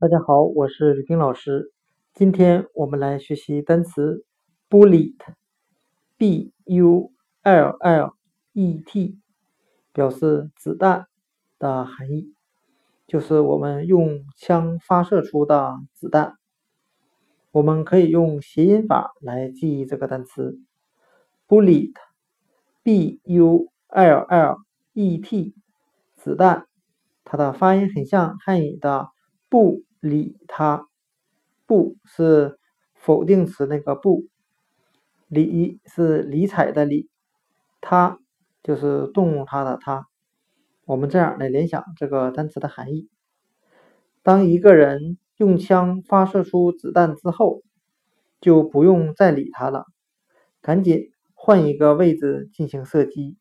大家好，我是吕冰老师。今天我们来学习单词 bullet，b u l l e t，表示子弹的含义，就是我们用枪发射出的子弹。我们可以用谐音法来记忆这个单词 bullet，b u l l e t，子弹，它的发音很像汉语的不。理他，不是否定词那个不，理是理睬的理，他就是动物它的它。我们这样来联想这个单词的含义：当一个人用枪发射出子弹之后，就不用再理他了，赶紧换一个位置进行射击。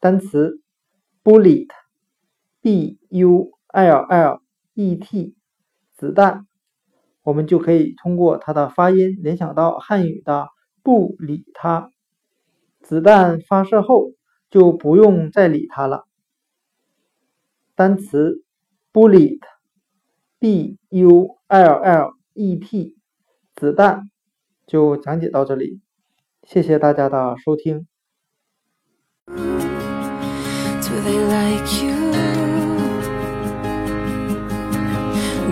单词 bullet，b u l l。E.T. 子弹，我们就可以通过它的发音联想到汉语的“不理它”。子弹发射后就不用再理它了。单词 bullet，B-U-L-L-E-T，子弹就讲解到这里，谢谢大家的收听。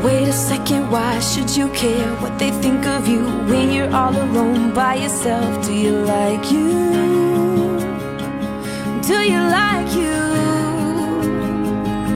Wait a second, why should you care what they think of you when you're all alone by yourself? Do you like you? Do you like you?